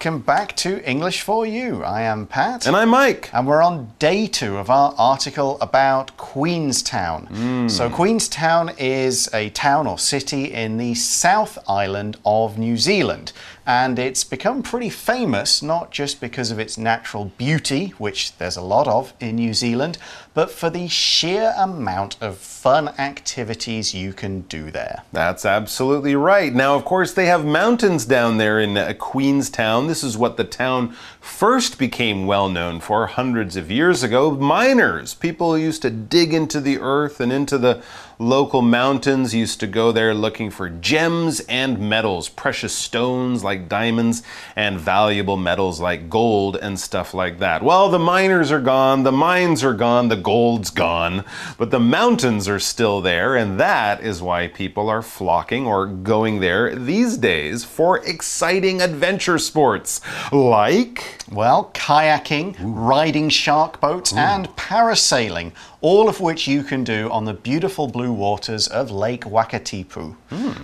Welcome back to English for You. I am Pat. And I'm Mike. And we're on day two of our article about Queenstown. Hmm. So, Queenstown is a town or city in the South Island of New Zealand. And it's become pretty famous not just because of its natural beauty, which there's a lot of in New Zealand, but for the sheer amount of fun activities you can do there. That's absolutely right. Now, of course, they have mountains down there in uh, Queenstown. This is what the town first became well known for hundreds of years ago. Miners, people used to dig into the earth and into the local mountains, used to go there looking for gems and metals, precious stones like diamonds, and valuable metals like gold and stuff like that. Well, the miners are gone, the mines are gone, the gold's gone, but the mountains are still there, and that is why people are flocking or going there these days for exciting adventure sports like. Well, kayaking, riding shark boats, and parasailing, all of which you can do on the beautiful blue waters of Lake Wakatipu.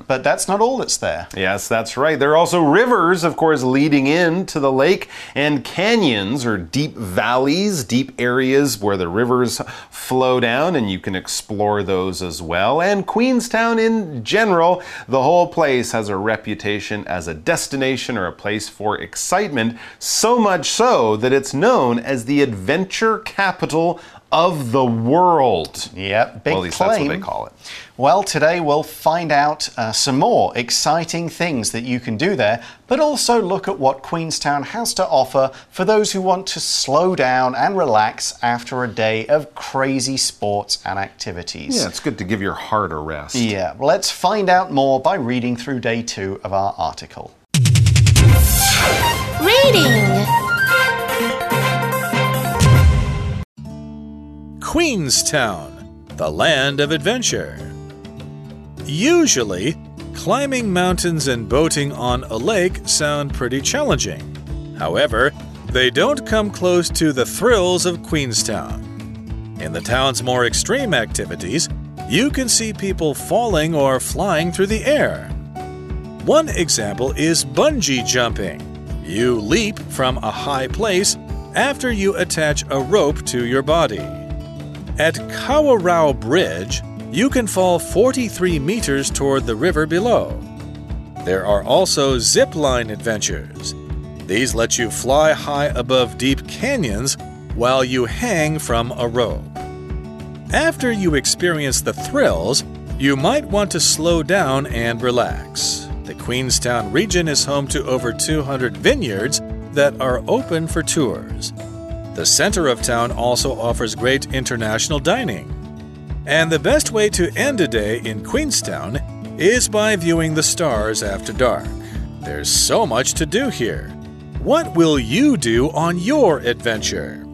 But that's not all that's there. Yes, that's right. There are also rivers, of course, leading into the lake, and canyons or deep valleys, deep areas where the rivers flow down, and you can explore those as well. And Queenstown, in general, the whole place has a reputation as a destination or a place for excitement, so much so that it's known as the adventure capital of the world. Yep, big well, at least claim. that's what they call it. Well, today we'll find out uh, some more exciting things that you can do there, but also look at what Queenstown has to offer for those who want to slow down and relax after a day of crazy sports and activities. Yeah, it's good to give your heart a rest. Yeah, let's find out more by reading through day two of our article. Reading. Queenstown, the land of adventure. Usually, climbing mountains and boating on a lake sound pretty challenging. However, they don't come close to the thrills of Queenstown. In the town's more extreme activities, you can see people falling or flying through the air. One example is bungee jumping. You leap from a high place after you attach a rope to your body. At Kawarau Bridge, you can fall 43 meters toward the river below. There are also zip line adventures. These let you fly high above deep canyons while you hang from a rope. After you experience the thrills, you might want to slow down and relax. The Queenstown region is home to over 200 vineyards that are open for tours. The center of town also offers great international dining. And the best way to end a day in Queenstown is by viewing the stars after dark. There's so much to do here. What will you do on your adventure?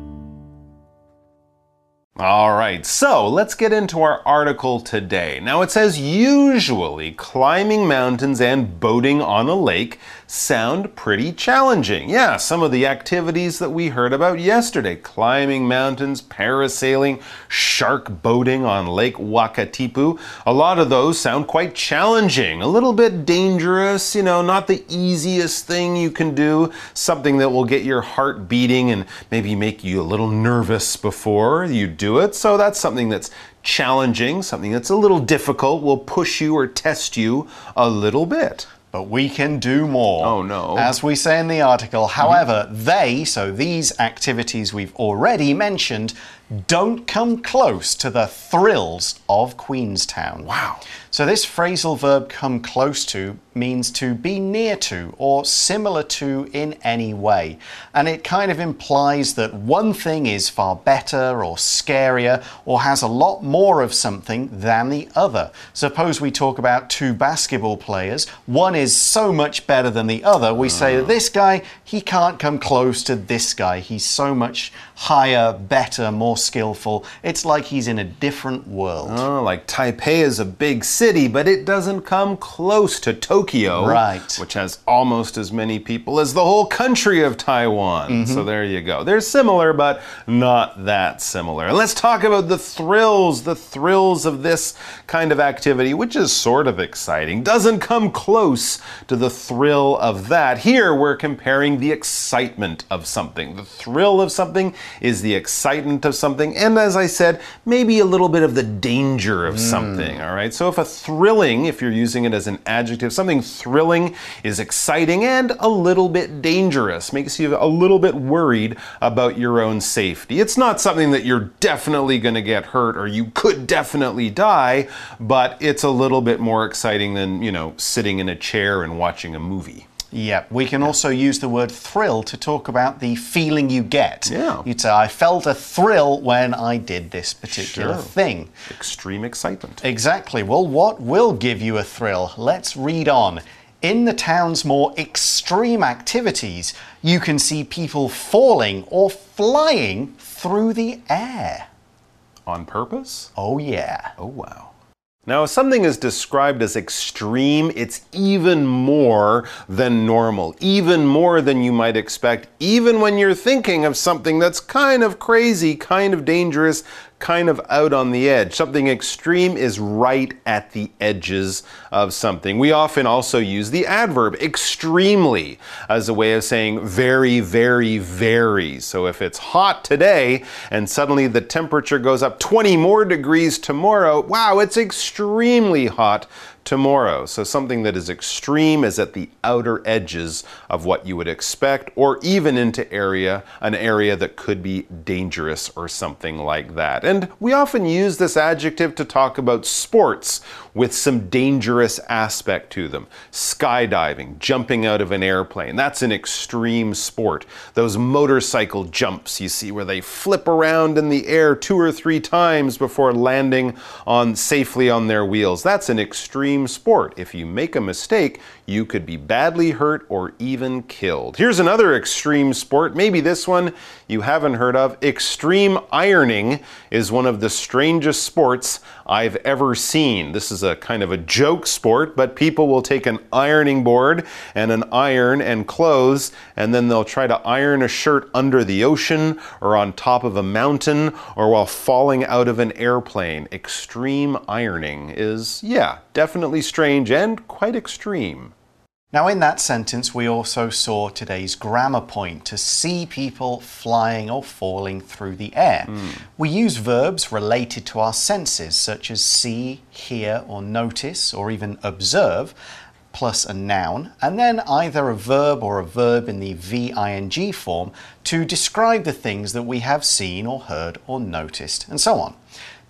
All right, so let's get into our article today. Now it says usually climbing mountains and boating on a lake sound pretty challenging. Yeah, some of the activities that we heard about yesterday climbing mountains, parasailing, shark boating on Lake Wakatipu a lot of those sound quite challenging, a little bit dangerous, you know, not the easiest thing you can do, something that will get your heart beating and maybe make you a little nervous before you do it. So that's something that's challenging, something that's a little difficult, will push you or test you a little bit. But we can do more. Oh, no. As we say in the article, mm-hmm. however, they, so these activities we've already mentioned, don't come close to the thrills of Queenstown. Wow. So, this phrasal verb come close to means to be near to or similar to in any way. And it kind of implies that one thing is far better or scarier or has a lot more of something than the other. Suppose we talk about two basketball players, one is so much better than the other, we say that this guy, he can't come close to this guy. He's so much higher, better, more skillful. It's like he's in a different world. Oh, like Taipei is a big city, but it doesn't come close to Tokyo, Right. Which has almost as many people as the whole country of Taiwan. Mm-hmm. So there you go. They're similar, but not that similar. And let's talk about the thrills, the thrills of this kind of activity, which is sort of exciting. Doesn't come close to the thrill of that. Here we're comparing the excitement of something. The thrill of something is the excitement of something, and as I said, maybe a little bit of the danger of something. All right. So if a thrilling, if you're using it as an adjective, something thrilling is exciting and a little bit dangerous, makes you a little bit worried about your own safety. It's not something that you're definitely going to get hurt or you could definitely die, but it's a little bit more exciting than, you know, sitting in a chair and watching a movie. Yeah, we can also use the word thrill to talk about the feeling you get. Yeah. You'd say, I felt a thrill when I did this particular Sure. thing. Extreme excitement. Exactly. Well, what will give you a thrill? Let's read on. In the town's more extreme activities, you can see people falling or flying through the air. On purpose? Oh, yeah. Oh, wow. Now, if something is described as extreme, it's even more than normal, even more than you might expect, even when you're thinking of something that's kind of crazy, kind of dangerous, kind of out on the edge. Something extreme is right at the edges of something. We often also use the adverb extremely as a way of saying very, very, very. So if it's hot today and suddenly the temperature goes up 20 more degrees tomorrow, wow, it's extremely hot tomorrow. So something that is extreme is at the outer edges of what you would expect or even into area an area that could be dangerous or something like that. And we often use this adjective to talk about sports with some dangerous aspect to them. Skydiving, jumping out of an airplane, that's an extreme sport. Those motorcycle jumps you see where they flip around in the air two or three times before landing on safely on their wheels. That's an extreme sport. If you make a mistake, you could be badly hurt or even killed. Here's another extreme sport, maybe this one you haven't heard of. Extreme ironing is one of the strangest sports I've ever seen. This is a kind of a joke sport, but people will take an ironing board and an iron and clothes, and then they'll try to iron a shirt under the ocean or on top of a mountain or while falling out of an airplane. Extreme ironing is, yeah, definitely strange and quite extreme. Now, in that sentence, we also saw today's grammar point to see people flying or falling through the air. Hmm. We use verbs related to our senses, such as see, hear, or notice, or even observe, plus a noun, and then either a verb or a verb in the VING form to describe the things that we have seen or heard or noticed, and so on.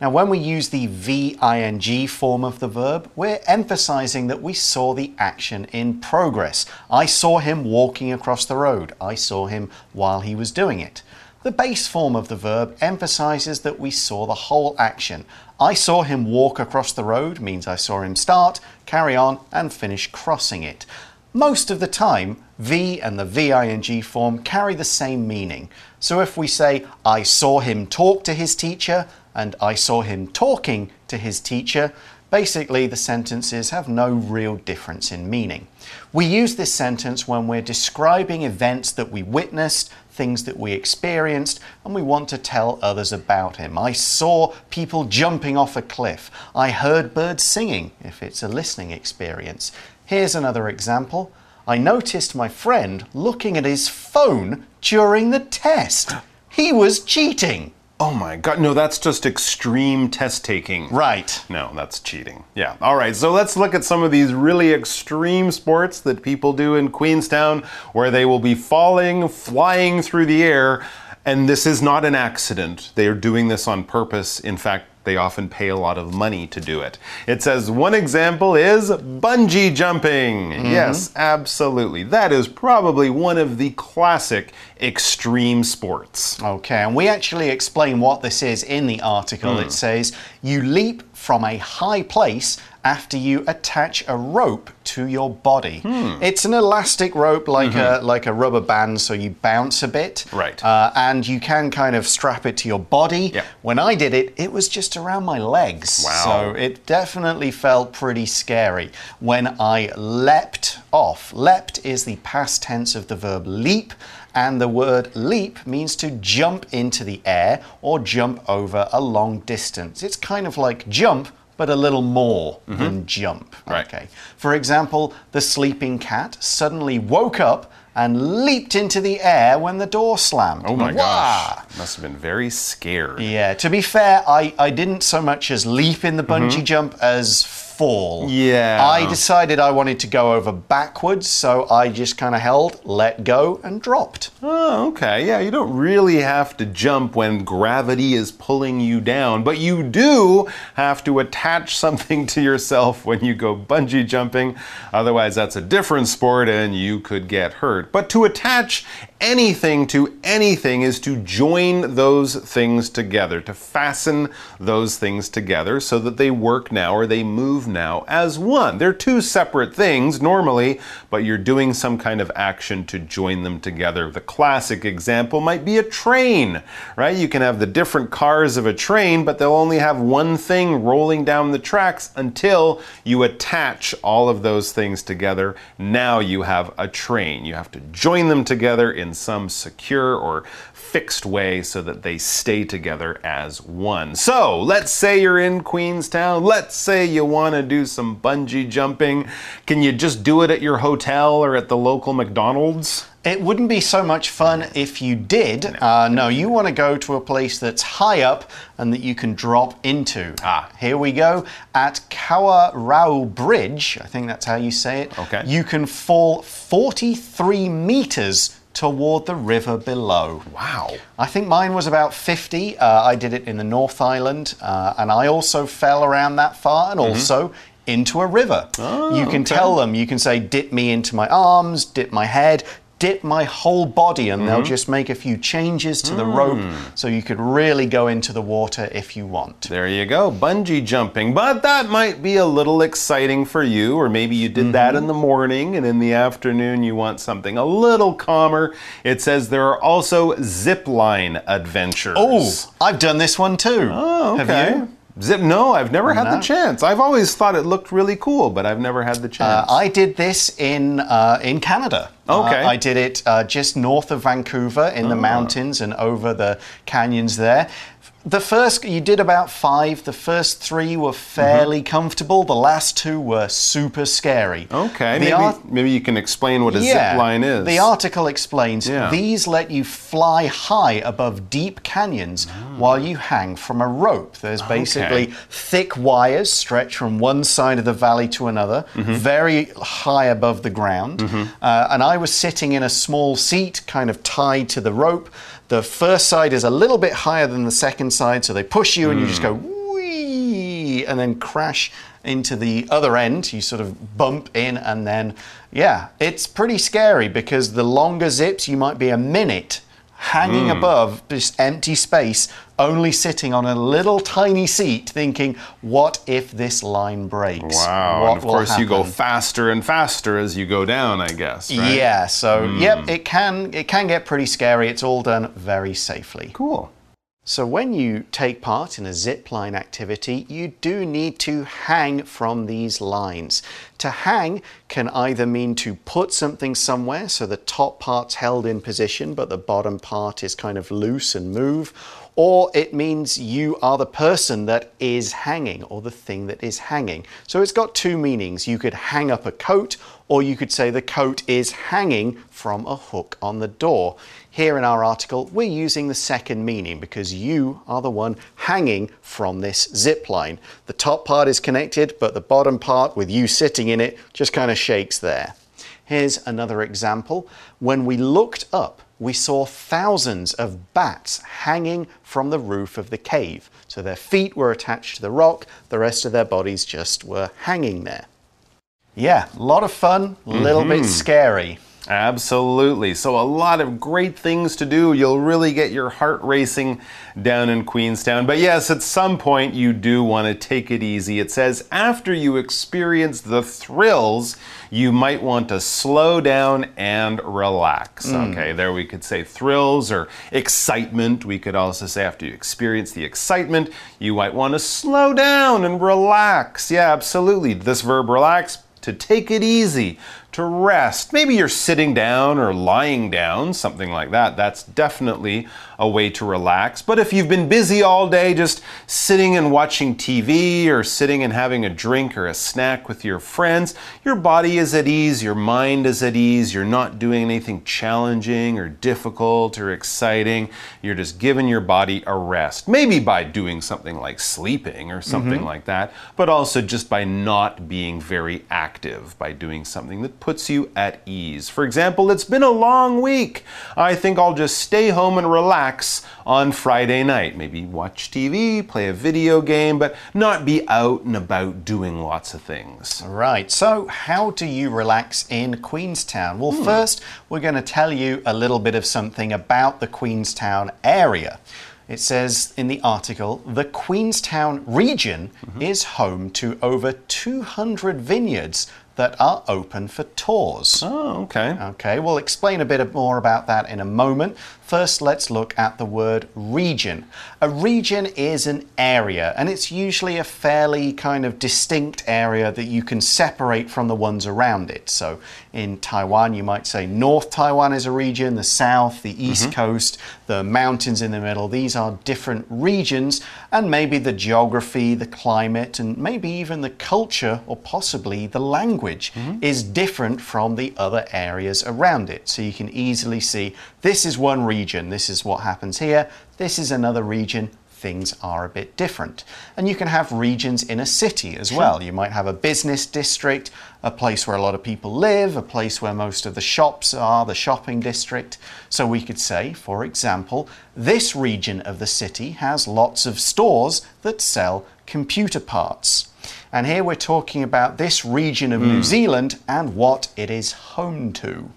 Now, when we use the VING form of the verb, we're emphasizing that we saw the action in progress. I saw him walking across the road. I saw him while he was doing it. The base form of the verb emphasizes that we saw the whole action. I saw him walk across the road means I saw him start, carry on, and finish crossing it. Most of the time, V and the VING form carry the same meaning. So if we say, I saw him talk to his teacher, and I saw him talking to his teacher, basically the sentences have no real difference in meaning. We use this sentence when we're describing events that we witnessed, things that we experienced, and we want to tell others about him. I saw people jumping off a cliff. I heard birds singing, if it's a listening experience. Here's another example. I noticed my friend looking at his phone during the test. He was cheating. Oh my god, no, that's just extreme test taking. Right. No, that's cheating. Yeah. All right. So let's look at some of these really extreme sports that people do in Queenstown where they will be falling, flying through the air. And this is not an accident. They are doing this on purpose. In fact, they often pay a lot of money to do it. It says one example is bungee jumping. Mm-hmm. Yes, absolutely. That is probably one of the classic extreme sports. Okay, and we actually explain what this is in the article. It hmm. says you leap from a high place after you attach a rope to your body. It's an elastic rope, like a like a rubber band, so you bounce a bit. Right. Uh, and you can kind of strap it to your body. When I did it, it was just around my legs. Wow. So it definitely felt pretty scary when I leapt off. Leapt is the past tense of the verb leap. And the word leap means to jump into the air or jump over a long distance. It's kind of like jump, but a little more than jump. Mm-hmm. Right. Okay. For example, the sleeping cat suddenly woke up and leaped into the air when the door slammed. Oh my Wah! gosh. Must have been very scared. Yeah, to be fair, I, I didn't so much as leap in the bungee jump as fall. Yeah. I decided I wanted to go over backwards, so I just kind of held, let go, and dropped. Oh, okay. Yeah, you don't really have to jump when gravity is pulling you down, but you do have to attach something to yourself when you go bungee jumping. Otherwise, that's a different sport and you could get hurt. But to attach anything to anything is to join those things together, to fasten those things together so that they work now or they move now as one. They're two separate things normally, but you're doing some kind of action to join them together. The classic example might be a train, right? You can have the different cars of a train, but they'll only have one thing rolling down the tracks until you attach all of those things together. Now you have a train. You have to join them together in some secure or fixed way so that they stay together as one. So let's say you're in Queenstown. Let's say you want to do some bungee jumping. Can you just do it at your hotel or at the local McDonald's? It wouldn't be so much fun if you did. No, uh, no you want to go to a place that's high up and that you can drop into. Ah. Here we go. At Kawarau Bridge, I think that's how you say it. Okay. You can fall 43 meters toward the river below. Wow. I think mine was about 50. Uh, I did it in the North Island, uh, and I also fell around that far and also into a river. Oh, you can okay. tell them, you can say, dip me into my arms, dip my head, dip my whole body, and they'll mm-hmm. just make a few changes to the rope hmm. so you could really go into the water if you want. There you go, bungee jumping. But that might be a little exciting for you, or maybe you did that in mm-hmm. the morning and in the afternoon you want something a little calmer. It says there are also zip line adventures. Oh, I've done this one too. Oh, okay. Have you? Zip? No, I've never had the chance. I've always thought it looked really cool, but I've never had the chance. Uh, I did this in uh, in Canada. Okay. Uh, I did it uh, just north of Vancouver in the mountains and over the canyons there. The first, you did about five. The first three were fairly mm-hmm. comfortable. The last two were super scary. okay, The maybe, maybe you can explain what a zip line is. The article explains Yeah. these let you fly high above deep canyons mm. while you hang from a rope. There's basically thick wires stretched from one side of the valley to another, mm-hmm. very high above the ground. Mm-hmm. Uh, and I was sitting in a small seat, kind of tied to the rope. The first side is a little bit higher than the second side, so they push you and you just go hmm. whee, and then crash into the other end. You sort of bump in, and then, yeah, it's pretty scary because the longer zips, you might be a minute hanging hmm. above this empty space, only sitting on a little tiny seat, thinking, what if this line breaks? Wow. What and of course, you go faster and faster as you go down, I guess. Right? Yeah, so hmm. yep, it can it can get pretty scary. It's all done very safely. Cool. So, when you take part in a zip line activity, you do need to hang from these lines. To hang can either mean to put something somewhere, so the top part's held in position, but the bottom part is kind of loose and move, or it means you are the person that is hanging or the thing that is hanging. So, it's got two meanings. You could hang up a coat, or you could say the coat is hanging from a hook on the door. Here in our article, we're using the second meaning because you are the one hanging from this zip line. The top part is connected, but the bottom part, with you sitting in it, just kind of shakes there. Here's another example. When we looked up, we saw thousands of bats hanging from the roof of the cave. So their feet were attached to the rock, the rest of their bodies just were hanging there. Yeah, a lot of fun, a little bit mm-hmm. scary. Absolutely. So, a lot of great things to do. You'll really get your heart racing down in Queenstown. But yes, at some point, you do want to take it easy. It says after you experience the thrills, you might want to slow down and relax. Hmm. Okay, there we could say thrills or excitement. We could also say after you experience the excitement, you might want to slow down and relax. Yeah, absolutely. This verb relax to take it easy, to rest. Maybe you're sitting down or lying down, something like that. That's definitely a way to relax. But if you've been busy all day just sitting and watching TV or sitting and having a drink or a snack with your friends, your body is at ease, your mind is at ease, you're not doing anything challenging or difficult or exciting. You're just giving your body a rest. Maybe by doing something like sleeping or something mm-hmm. like that, but also just by not being very active, by doing something that puts you at ease. For example, it's been a long week. I think I'll just stay home and relax on Friday night. Maybe watch TV, play a video game, but not be out and about doing lots of things. Right, so how do you relax in Queenstown? Well, hmm. first, we're going to tell you a little bit of something about the Queenstown area. It says in the article the Queenstown region mm-hmm. is home to over 200 vineyards that are open for tours. Oh, okay. Okay, we'll explain a bit more about that in a moment. First, let's look at the word region. A region is an area, and it's usually a fairly kind of distinct area that you can separate from the ones around it. So, in Taiwan, you might say North Taiwan is a region, the South, the mm-hmm. East Coast, the mountains in the middle. These are different regions, and maybe the geography, the climate, and maybe even the culture or possibly the language is different from the other areas around it. So you can easily see this is one region, this is what happens here, this is another region. Things are a bit different. And you can have regions in a city as well. You might have a business district, a place where a lot of people live, a place where most of the shops are, the shopping district. So we could say, for example, this region of the city has lots of stores that sell computer parts. And here we're talking about this region of New hmm. Zealand and what it is home to.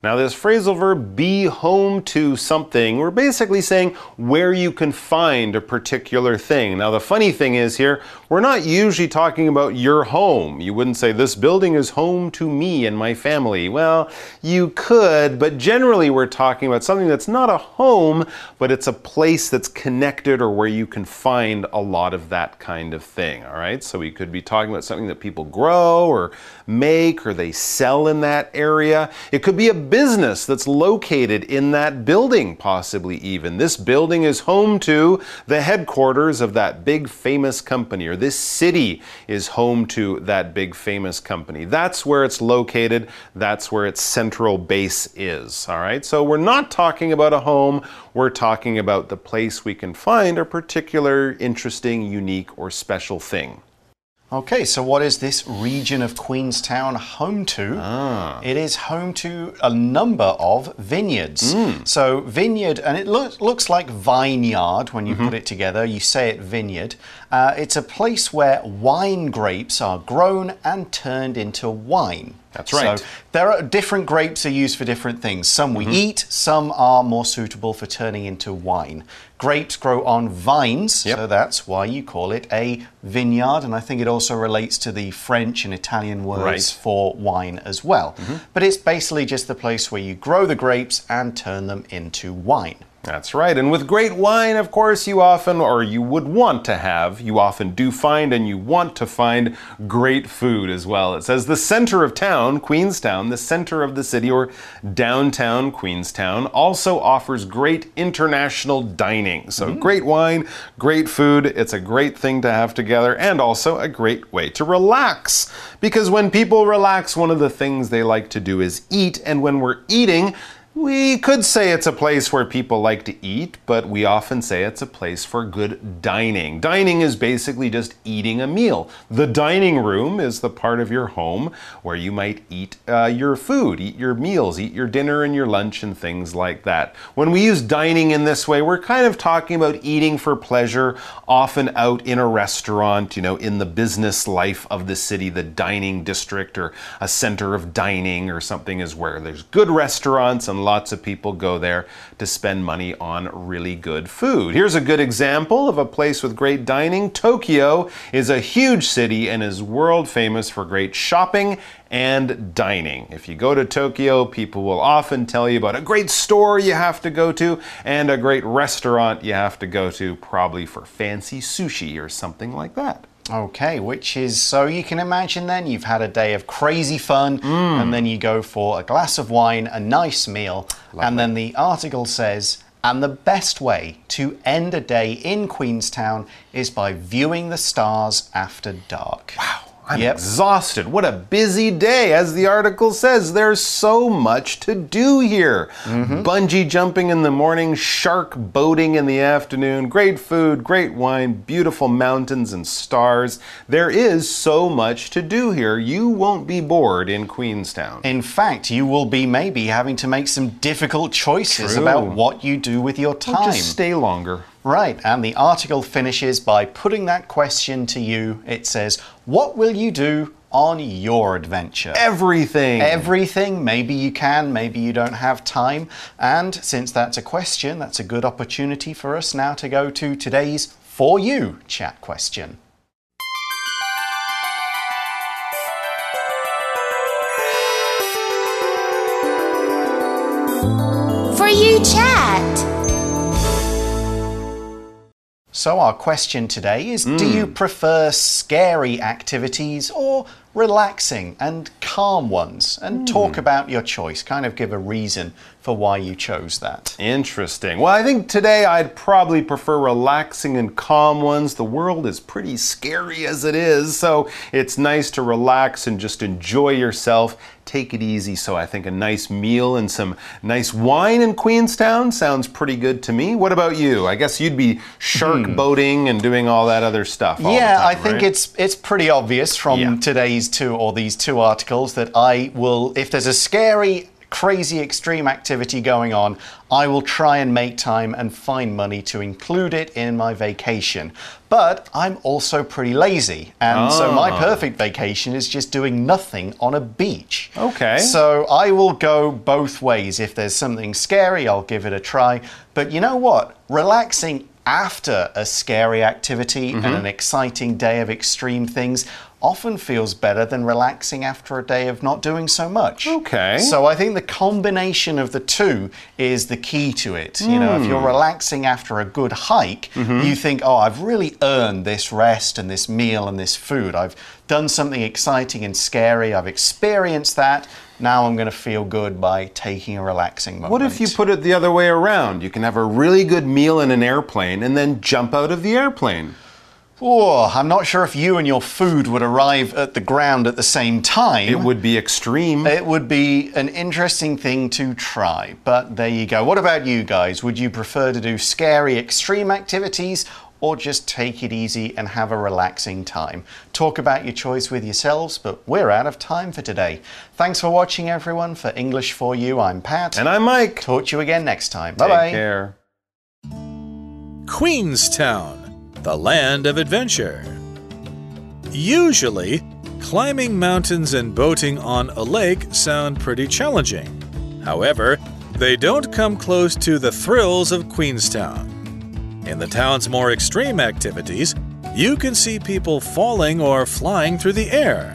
Now, this phrasal verb, be home to something, we're basically saying where you can find a particular thing. Now, the funny thing is here, we're not usually talking about your home. You wouldn't say, this building is home to me and my family. Well, you could, but generally we're talking about something that's not a home, but it's a place that's connected or where you can find a lot of that kind of thing. All right, so we could be talking about something that people grow or make or they sell in that area. It could be a business that's located in that building, possibly even. This building is home to the headquarters of that big famous company, or this city is home to that big famous company. That's where it's located, that's where its central base is. All right, so we're not talking about a home, we're talking about the place we can find a particular interesting, unique, or special thing. Okay, so what is this region of Queenstown home to? Ah. It is home to a number of vineyards. Hmm. So, vineyard, and it looks looks like vineyard when you mm-hmm. put it together, you say it vineyard. Uh, it's a place where wine grapes are grown and turned into wine. That's right. So, there are different grapes are used for different things. Some we mm-hmm. eat, some are more suitable for turning into wine. Grapes grow on vines, Yep. so that's why you call it a vineyard. And I think it also relates to the French and Italian words Right. For wine as well. Mm-hmm. But it's basically just the place where you grow the grapes and turn them into wine. That's right. And with great wine, of course, you often, or you would want to have, you often do find and you want to find great food as well. It says the center of town, Queenstown, the center of the city, or downtown Queenstown, also offers great international dining. So mm. great wine, great food. It's a great thing to have together and also a great way to relax. Because when people relax, one of the things they like to do is eat. And when we're eating, We could say it's a place where people like to eat, but we often say it's a place for good dining. Dining is basically just eating a meal. The dining room is the part of your home where you might eat uh, your food, eat your meals, eat your dinner and your lunch, and things like that. When we use dining in this way, we're kind of talking about eating for pleasure, often out in a restaurant, you know, in the business life of the city, the dining district, or a center of dining, or something is where there's good restaurants and lots of people go there to spend money on really good food. Here's a good example of a place with great dining. Tokyo is a huge city and is world famous for great shopping and dining. If you go to Tokyo, people will often tell you about a great store you have to go to and a great restaurant you have to go to, probably for fancy sushi or something like that. Okay, which is so you can imagine then you've had a day of crazy fun mm. and then you go for a glass of wine, a nice meal, and then the article says, and the best way to end a day in Queenstown is by viewing the stars after dark. Wow. I'm Yep. exhausted. What a busy day. As the article says, there's so much to do here. Mm-hmm. Bungee jumping in the morning, shark boating in the afternoon, great food, great wine, beautiful mountains and stars. There is so much to do here. You won't be bored in Queenstown. In fact, you will be maybe having to make some difficult choices True. about what you do with your time. Just stay longer. Right, and the article finishes by putting that question to you. It says, What will you do on your adventure? Everything. Everything. Maybe you can, maybe you don't have time. And since that's a question, that's a good opportunity for us now to go to today's For You chat question. For you chat. So, our question today is Do hmm. you prefer scary activities or relaxing and calm ones? And talk hmm. about your choice, kind of give a reason for why you chose that. Interesting. Well, I think today I'd probably prefer relaxing and calm ones. The world is pretty scary as it is, so it's nice to relax and just enjoy yourself. Take it easy. So I think a nice meal and some nice wine in Queenstown sounds pretty good to me. What about you? I guess you'd be shark hmm. boating and doing all that other stuff. all the Yeah, time, I think right? it's it's pretty obvious from Yeah. today's two or these two articles that I will if there's a scary crazy extreme activity going on, I will try and make time and find money to include it in my vacation. But I'm also pretty lazy, and so my Ah. perfect vacation is just doing nothing on a beach. Okay. So I will go both ways. If there's something scary, I'll give it a try. But you know what? Relaxing after a scary activity and an exciting day of extreme things often feels better than relaxing after a day of not doing so much. Okay. So I think the combination of the two is the key to it. You know, if you're hmm. relaxing after a good hike, mm-hmm. you think, oh, I've really earned this rest and this meal and this food. I've done something exciting and scary. I've experienced that. Now I'm going to feel good by taking a relaxing moment. What if you put it the other way around? You can have a really good meal in an airplane and then jump out of the airplane. Oh, I'm not sure if you and your food would arrive at the ground at the same time. It would be extreme. It would be an interesting thing to try, but there you go. What about you guys? Would you prefer to do scary extreme activities or just take it easy and have a relaxing time? Talk about your choice with yourselves, but we're out of time for today. Thanks for watching, everyone. For English for You, I'm Pat. and I'm Mike. Talk to you again next time. Bye bye. Take care. Queenstown, the land of adventure. Usually, climbing mountains and boating on a lake sound pretty challenging. However, they don't come close to the thrills of Queenstown. In the town's more extreme activities, you can see people falling or flying through the air.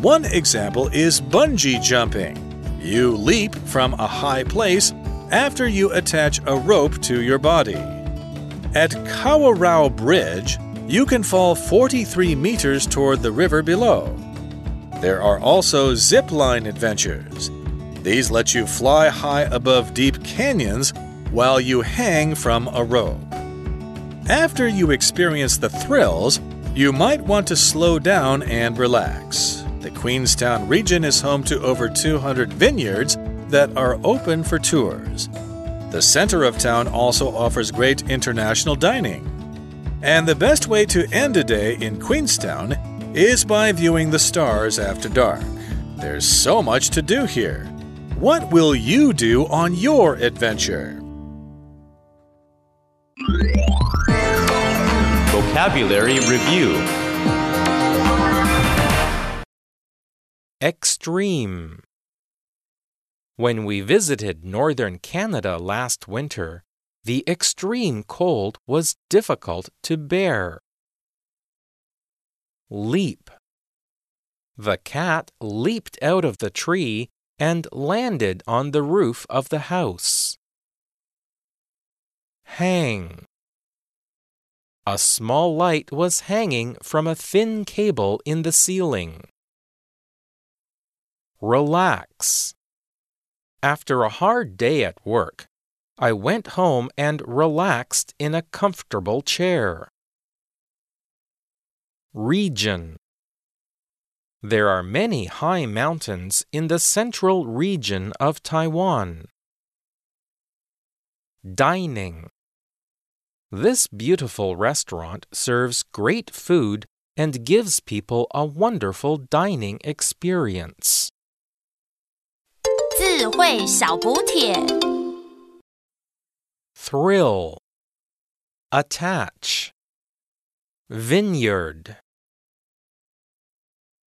One example is bungee jumping. You leap from a high place after you attach a rope to your body. At Kawarau Bridge, you can fall 43 meters toward the river below. There are also zip line adventures. These let you fly high above deep canyons while you hang from a rope. After you experience the thrills, you might want to slow down and relax. The Queenstown region is home to over 200 vineyards, that are open for tours. The center of town also offers great international dining. And the best way to end a day in Queenstown is by viewing the stars after dark. There's so much to do here. What will you do on your adventure? Vocabulary Review Extreme. When we visited northern Canada last winter, the extreme cold was difficult to bear. Leap. The cat leaped out of the tree and landed on the roof of the house. Hang. A small light was hanging from a thin cable in the ceiling. Relax. After a hard day at work, I went home and relaxed in a comfortable chair. Region There are many high mountains in the central region of Taiwan. Dining This beautiful restaurant serves great food and gives people a wonderful dining experience. 智慧小补帖。 Thrill. Attach. Vineyard.